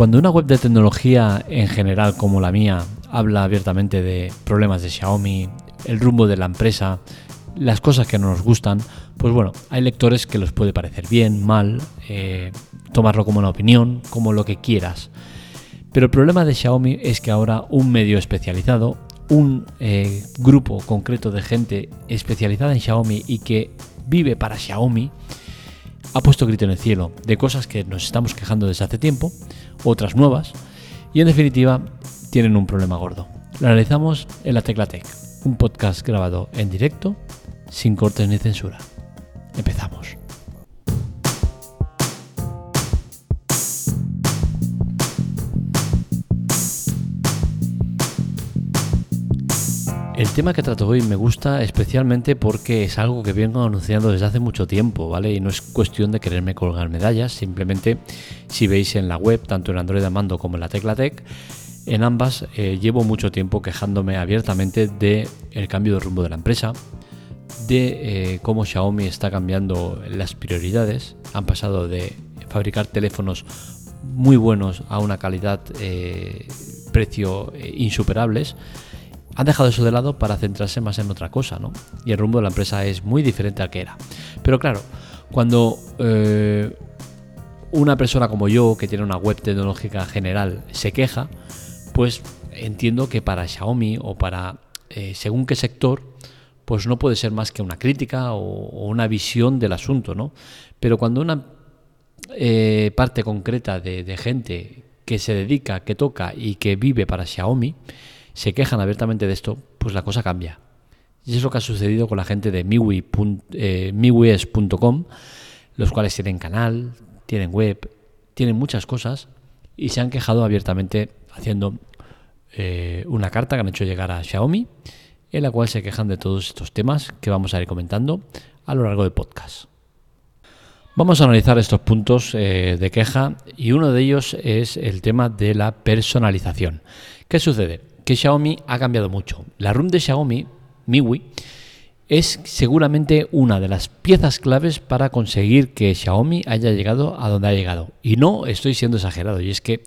Cuando una web de tecnología en general como la mía habla abiertamente de problemas de Xiaomi, el rumbo de la empresa, las cosas que no nos gustan, pues bueno, hay lectores que los puede parecer bien, mal, eh, tomarlo como una opinión, como lo que quieras. Pero el problema de Xiaomi es que ahora un medio especializado, un eh, grupo concreto de gente especializada en Xiaomi y que vive para Xiaomi, ha puesto grito en el cielo de cosas que nos estamos quejando desde hace tiempo, otras nuevas, y en definitiva tienen un problema gordo. Lo analizamos en la Tecla Tech, un podcast grabado en directo, sin cortes ni censura. Empezamos. El tema que trato hoy me gusta especialmente porque es algo que vengo anunciando desde hace mucho tiempo, ¿vale? Y no es cuestión de quererme colgar medallas, simplemente si veis en la web, tanto en Android Amando como en la Tecla Tech, en ambas eh, llevo mucho tiempo quejándome abiertamente de el cambio de rumbo de la empresa, de eh, cómo Xiaomi está cambiando las prioridades. Han pasado de fabricar teléfonos muy buenos a una calidad eh, precio insuperables han dejado eso de lado para centrarse más en otra cosa, ¿no? Y el rumbo de la empresa es muy diferente al que era. Pero claro, cuando eh, una persona como yo, que tiene una web tecnológica general, se queja, pues entiendo que para Xiaomi o para eh, según qué sector, pues no puede ser más que una crítica o, una visión del asunto, ¿no? Pero cuando una eh, parte concreta de, de gente que se dedica, que toca y que vive para Xiaomi, se quejan abiertamente de esto, pues la cosa cambia. Y es lo que ha sucedido con la gente de miwi.com, eh, los cuales tienen canal, tienen web, tienen muchas cosas y se han quejado abiertamente haciendo eh, una carta que han hecho llegar a Xiaomi, en la cual se quejan de todos estos temas que vamos a ir comentando a lo largo del podcast. Vamos a analizar estos puntos eh, de queja y uno de ellos es el tema de la personalización. ¿Qué sucede? Que Xiaomi ha cambiado mucho. La ROM de Xiaomi, MIUI, es seguramente una de las piezas claves para conseguir que Xiaomi haya llegado a donde ha llegado. Y no estoy siendo exagerado, y es que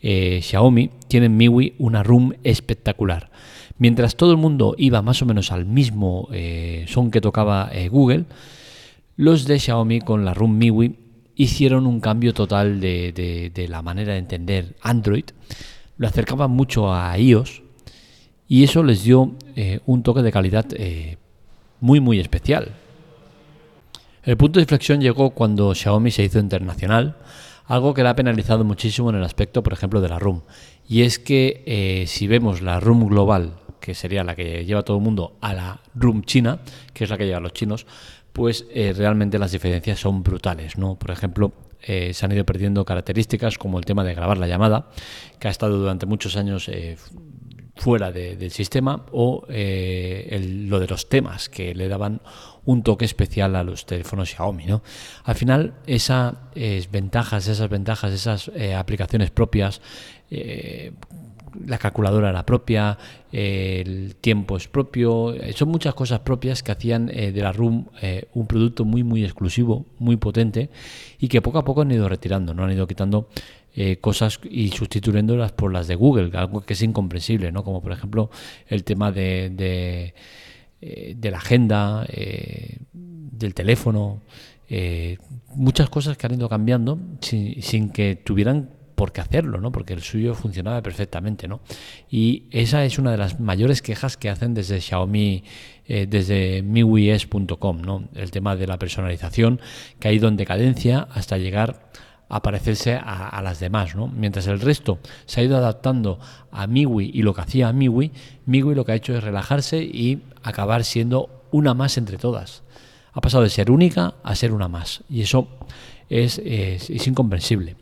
eh, Xiaomi tiene en MIUI una ROM espectacular. Mientras todo el mundo iba más o menos al mismo eh, son que tocaba eh, Google, los de Xiaomi con la ROM MIUI hicieron un cambio total de la manera de entender Android. Lo acercaban mucho a iOS, y eso les dio eh, un toque de calidad eh, muy muy especial. El punto de inflexión llegó cuando Xiaomi se hizo internacional, algo que le ha penalizado muchísimo en el aspecto, por ejemplo, de la ROM. Y es que eh, si vemos la ROM global, que sería la que lleva todo el mundo, a la ROM china, que es la que llevan los chinos, pues realmente las diferencias son brutales. ¿no? Por ejemplo, se han ido perdiendo características como el tema de grabar la llamada, que ha estado durante muchos años fuera del sistema o eh, lo de los temas que le daban un toque especial a los teléfonos Xiaomi. ¿no? Al final, esas ventajas, esas ventajas, esas eh, aplicaciones propias, eh, la calculadora era propia, el tiempo es propio, son muchas cosas propias que hacían de la ROM un producto muy muy exclusivo, muy potente y que poco a poco han ido retirando, no han ido quitando eh, cosas y sustituyéndolas por las de Google, algo que es incomprensible, ¿no? Como por ejemplo el tema de, de, eh, la agenda, eh, del teléfono, muchas cosas que han ido cambiando sin, que tuvieran por qué hacerlo, ¿no? Porque el suyo funcionaba perfectamente, ¿no? Y esa es una de las mayores quejas que hacen desde Xiaomi, desde miwies.com, ¿no? El tema de la personalización que ha ido en decadencia hasta llegar a parecerse a, las demás, ¿no? Mientras el resto se ha ido adaptando a MIUI y lo que hacía MIUI, MIUI lo que ha hecho es relajarse y acabar siendo una más entre todas. Ha pasado de ser única a ser una más y eso es, incomprensible.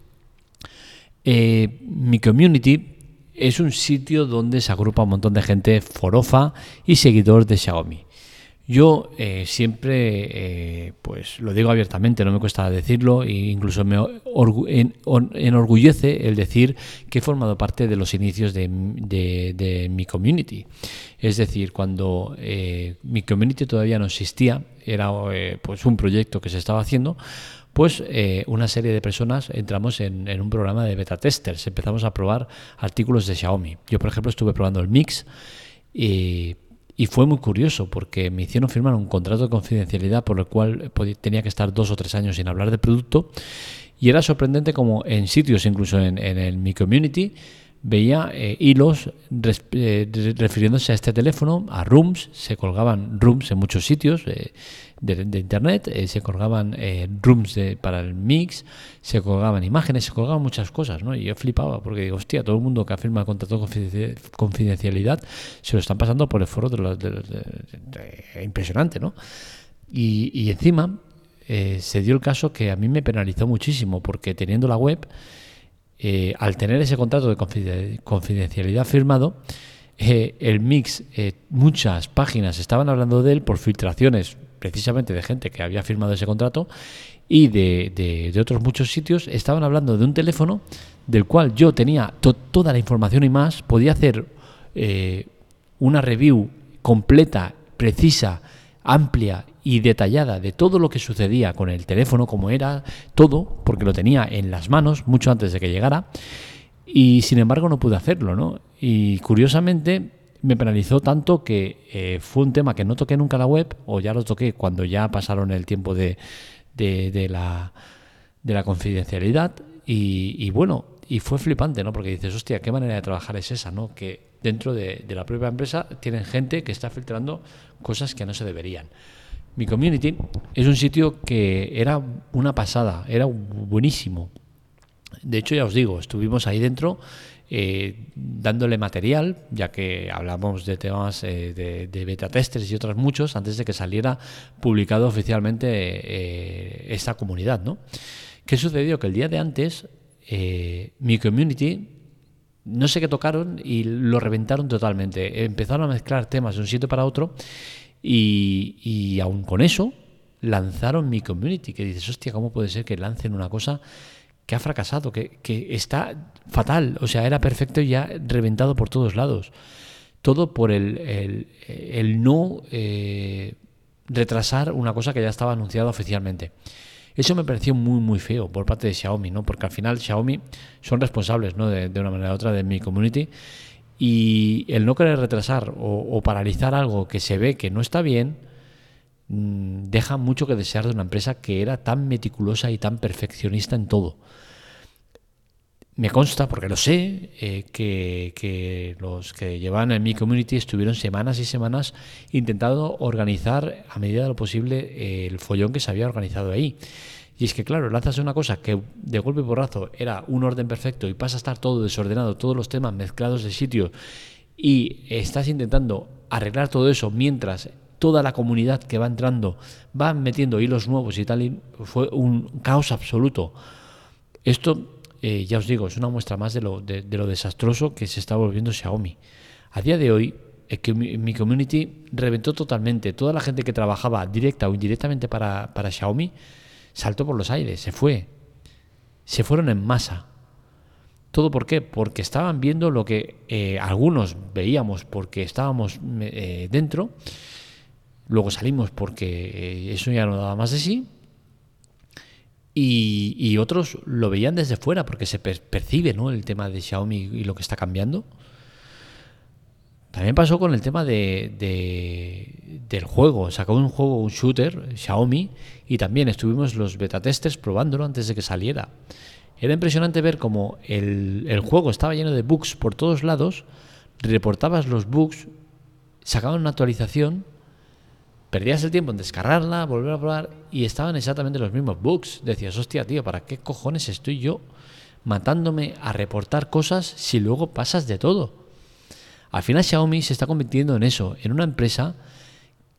Eh, mi community es un sitio donde se agrupa un montón de gente forofa y seguidor de Xiaomi. Yo eh, siempre, eh, pues lo digo abiertamente, no me cuesta decirlo, e incluso me enorgullece el decir que he formado parte de los inicios de, mi community. Es decir, cuando mi community todavía no existía, era pues un proyecto que se estaba haciendo, pues eh, una serie de personas entramos en, un programa de beta testers, empezamos a probar artículos de Xiaomi. Yo, por ejemplo, estuve probando el Mix y, fue muy curioso porque me hicieron firmar un contrato de confidencialidad por el cual tenía que estar dos o tres años sin hablar del producto. Y era sorprendente como en sitios, incluso en, en el Mi Community, veía eh, hilos eh, refiriéndose a este teléfono, a rooms, se colgaban rooms en muchos sitios eh, de, internet, se colgaban rooms para el mix, se colgaban imágenes, se colgaban muchas cosas, ¿no? Y yo flipaba porque digo, hostia, todo el mundo que afirma contrato de confidencialidad se lo están pasando por el foro de, los, impresionante, ¿no? Y, encima se dio el caso que a mí me penalizó muchísimo porque teniendo la web eh, al tener ese contrato de confidencialidad firmado, eh, el mix, eh, muchas páginas estaban hablando de él por filtraciones precisamente de gente que había firmado ese contrato y de, otros muchos sitios estaban hablando de un teléfono del cual yo tenía toda la información y más, podía hacer una review completa, precisa, amplia y detallada de todo lo que sucedía con el teléfono, como era, todo, porque lo tenía en las manos mucho antes de que llegara, y sin embargo no pude hacerlo, ¿no? Y curiosamente me penalizó tanto que eh, fue un tema que no toqué nunca la web, o ya lo toqué cuando ya pasaron el tiempo de, de, la, de la confidencialidad, y, bueno, y fue flipante, ¿no? Porque dices, hostia, ¿qué manera de trabajar es esa, ¿no? Que dentro de, de la propia empresa tienen gente que está filtrando cosas que no se deberían. Mi community es un sitio que era una pasada, era buenísimo. De hecho, ya os digo, estuvimos ahí dentro eh, dándole material, ya que hablamos de temas eh, de, beta testers y otros muchos antes de que saliera publicado oficialmente eh, esta comunidad. ¿no? ¿Qué sucedió? Que el día de antes, mi community no sé qué tocaron y lo reventaron totalmente. Empezaron a mezclar temas de un sitio para otro y, y aún con eso, lanzaron mi community, que dices, hostia, ¿cómo puede ser que lancen una cosa que ha fracasado, que, está fatal? O sea, era perfecto y ya reventado por todos lados. Todo por el, el, no eh, retrasar una cosa que ya estaba anunciada oficialmente. Eso me pareció muy, muy feo por parte de Xiaomi, ¿no? Porque al final Xiaomi son responsables, ¿no? De, de una manera u otra de mi community y el no querer retrasar o, paralizar algo que se ve que no está bien, deja mucho que desear de una empresa que era tan meticulosa y tan perfeccionista en todo. Me consta, porque lo sé, eh, que, los que llevan en mi community estuvieron semanas y semanas intentando organizar a medida de lo posible eh, el follón que se había organizado ahí. Y es que, claro, lanzas una cosa que de golpe y porrazo era un orden perfecto y pasa a estar todo desordenado, todos los temas mezclados de sitio, y estás intentando arreglar todo eso mientras toda la comunidad que va entrando va metiendo hilos nuevos y tal, y fue un caos absoluto. Esto, eh, ya os digo, es una muestra más de lo, de, lo desastroso que se está volviendo Xiaomi. A día de hoy, es que mi, community reventó totalmente. Toda la gente que trabajaba directa o indirectamente para, para Xiaomi saltó por los aires, se fue. Se fueron en masa. ¿Todo por qué? Porque estaban viendo lo que eh, algunos veíamos porque estábamos eh, dentro, luego salimos porque eh, eso ya no daba más de sí, y, otros lo veían desde fuera porque se percibe ¿no? el tema de Xiaomi y lo que está cambiando. También pasó con el tema de, del juego. Sacó un juego, un shooter, Xiaomi, y también estuvimos los beta testers probándolo antes de que saliera. Era impresionante ver cómo el, el juego estaba lleno de bugs por todos lados, reportabas los bugs, sacaban una actualización, perdías el tiempo en descargarla, volver a probar, y estaban exactamente los mismos bugs. Decías, hostia, tío, ¿para qué cojones estoy yo matándome a reportar cosas si luego pasas de todo? Al final Xiaomi se está convirtiendo en eso, en una empresa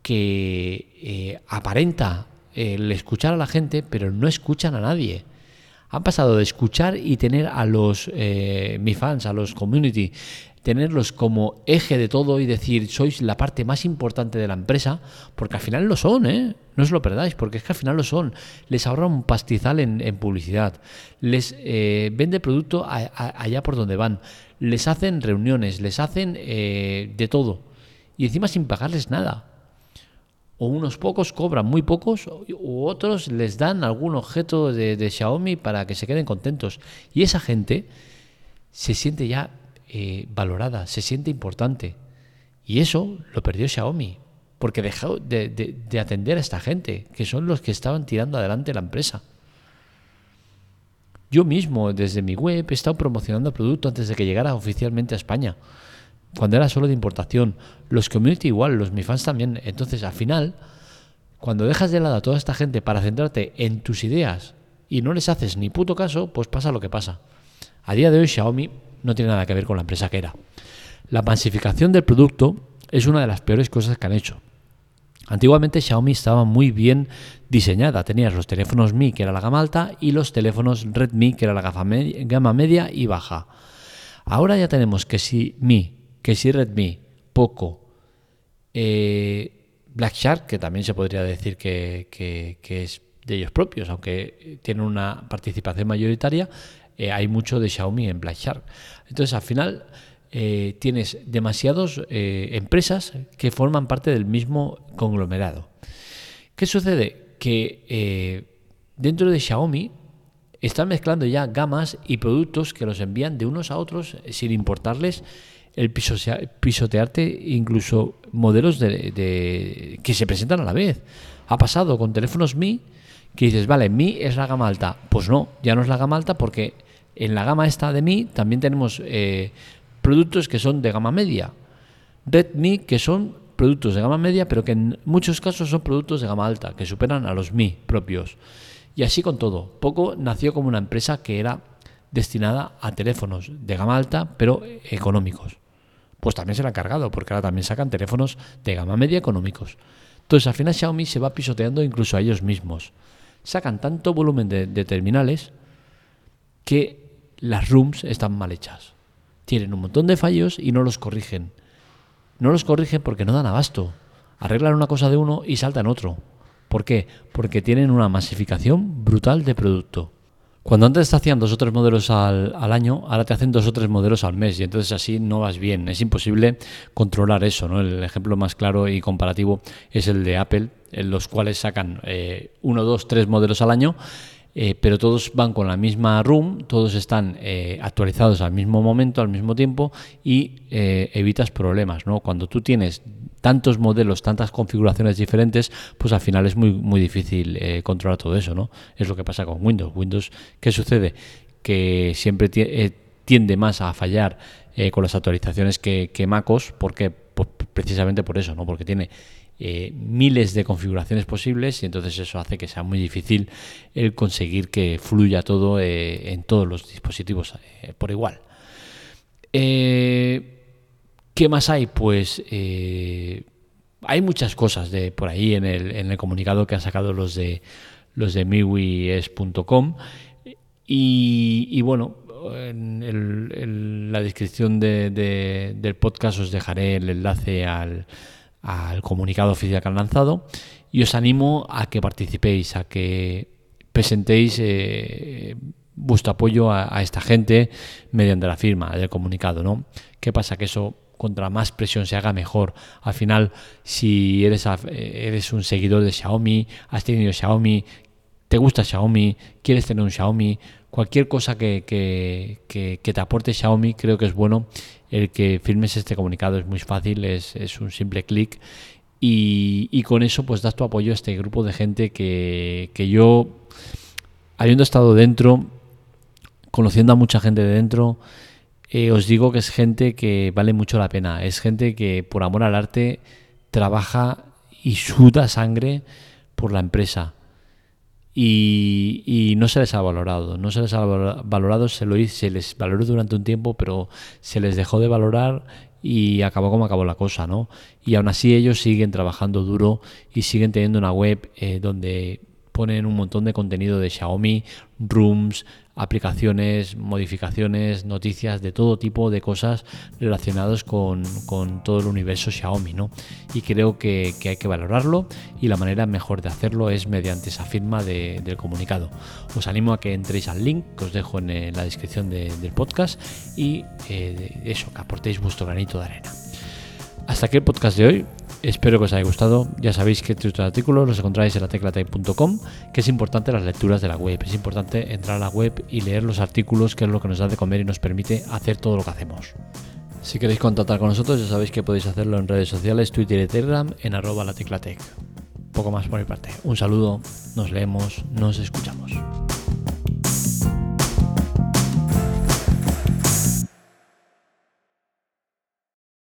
que eh, aparenta el escuchar a la gente, pero no escuchan a nadie. Han pasado de escuchar y tener a los eh, mi fans, a los community, tenerlos como eje de todo y decir sois la parte más importante de la empresa, porque al final lo son, ¿eh? No os lo perdáis, porque es que al final lo son. Les ahorra un pastizal en, publicidad, les eh, vende producto allá por donde van, les hacen reuniones, les hacen eh, de todo. Y encima sin pagarles nada. O unos pocos cobran muy pocos, u otros les dan algún objeto de, Xiaomi para que se queden contentos. Y esa gente se siente ya eh, valorada, se siente importante. Y eso lo perdió Xiaomi, porque dejó de, de, atender a esta gente, que son los que estaban tirando adelante la empresa. Yo mismo, desde mi web, he estado promocionando el producto antes de que llegara oficialmente a España cuando era solo de importación. Los community igual, los mi fans también. Entonces, al final, cuando dejas de lado a toda esta gente para centrarte en tus ideas y no les haces ni puto caso, pues pasa lo que pasa. A día de hoy Xiaomi no tiene nada que ver con la empresa que era. La masificación del producto es una de las peores cosas que han hecho. Antiguamente Xiaomi estaba muy bien diseñada. Tenías los teléfonos Mi, que era la gama alta, y los teléfonos Redmi, que era la gama media y baja. Ahora ya tenemos que si Mi que si Redmi, Poco, eh, Black Shark, que también se podría decir que, es de ellos propios, aunque tienen una participación mayoritaria, eh, hay mucho de Xiaomi en Black Shark. Entonces, al final, eh, tienes demasiadas empresas que forman parte del mismo conglomerado. ¿Qué sucede? Que dentro de Xiaomi están mezclando ya gamas y productos que los envían de unos a otros sin importarles el pisotearte incluso modelos de, que se presentan a la vez. Ha pasado con teléfonos Mi que dices, vale, Mi es la gama alta. Pues no, ya no es la gama alta porque en la gama esta de Mi también tenemos eh, productos que son de gama media. Redmi que son productos de gama media, pero que en muchos casos son productos de gama alta, que superan a los Mi propios. Y así con todo. Poco nació como una empresa que era destinada a teléfonos de gama alta, pero económicos pues también se la han cargado, porque ahora también sacan teléfonos de gama media económicos. Entonces al final Xiaomi se va pisoteando incluso a ellos mismos. Sacan tanto volumen de, terminales que las rooms están mal hechas. Tienen un montón de fallos y no los corrigen. No los corrigen porque no dan abasto. Arreglan una cosa de uno y saltan otro. ¿Por qué? Porque tienen una masificación brutal de producto. Cuando antes te hacían dos o tres modelos al, año, ahora te hacen dos o tres modelos al mes y entonces así no vas bien. Es imposible controlar eso. ¿no? El ejemplo más claro y comparativo es el de Apple, en los cuales sacan eh, uno, dos, tres modelos al año. Eh, pero todos van con la misma room, todos están eh, actualizados al mismo momento, al mismo tiempo y evitas problemas. ¿no? Cuando tú tienes tantos modelos, tantas configuraciones diferentes, pues al final es muy, muy difícil eh, controlar todo eso, ¿no? Es lo que pasa con Windows. Windows, ¿qué sucede? Que siempre eh, tiende más a fallar eh, con las actualizaciones que, que MacOS, porque pues precisamente por eso, ¿no? Porque tiene miles de configuraciones posibles y entonces eso hace que sea muy difícil el conseguir que fluya todo en todos los dispositivos por igual. Eh, ¿Qué más hay? Pues eh, hay muchas cosas de por ahí en el, en el comunicado que han sacado los de los de miwies.com y, y, bueno, en, la descripción del podcast os dejaré el enlace al, comunicado oficial que han lanzado y os animo a que participéis, a que presentéis eh, vuestro apoyo a, a, esta gente mediante la firma del comunicado, ¿no? ¿Qué pasa? Que eso contra más presión se haga mejor. Al final, si eres, eres un seguidor de Xiaomi, has tenido Xiaomi, te gusta Xiaomi, quieres tener un Xiaomi, cualquier cosa que, que, te aporte Xiaomi, creo que es bueno el que firmes este comunicado. Es muy fácil, es, es un simple clic. Y, y, con eso pues das tu apoyo a este grupo de gente que, que yo, habiendo estado dentro, conociendo a mucha gente de dentro, eh, os digo que es gente que vale mucho la pena. Es gente que por amor al arte trabaja y suda sangre por la empresa. Y, no se les ha valorado. No se les ha valorado, se, lo, se les valoró durante un tiempo, pero se les dejó de valorar y acabó como acabó la cosa, ¿no? Y aún así ellos siguen trabajando duro y siguen teniendo una web eh, donde ponen un montón de contenido de Xiaomi, Rooms, aplicaciones, modificaciones, noticias de todo tipo de cosas relacionadas con, todo el universo Xiaomi, ¿no? Y creo que, hay que valorarlo y la manera mejor de hacerlo es mediante esa firma del comunicado. Os animo a que entréis al link que os dejo en, la descripción del podcast y eh, eso, que aportéis vuestro granito de arena. Hasta aquí el podcast de hoy. Espero que os haya gustado. Ya sabéis que estos artículos los encontráis en la teclatec.com, que es importante las lecturas de la web. Es importante entrar a la web y leer los artículos, que es lo que nos da de comer y nos permite hacer todo lo que hacemos. Si queréis contactar con nosotros, ya sabéis que podéis hacerlo en redes sociales, Twitter y Telegram, en arroba la teclatec. Poco más por mi parte. Un saludo, nos leemos, nos escuchamos.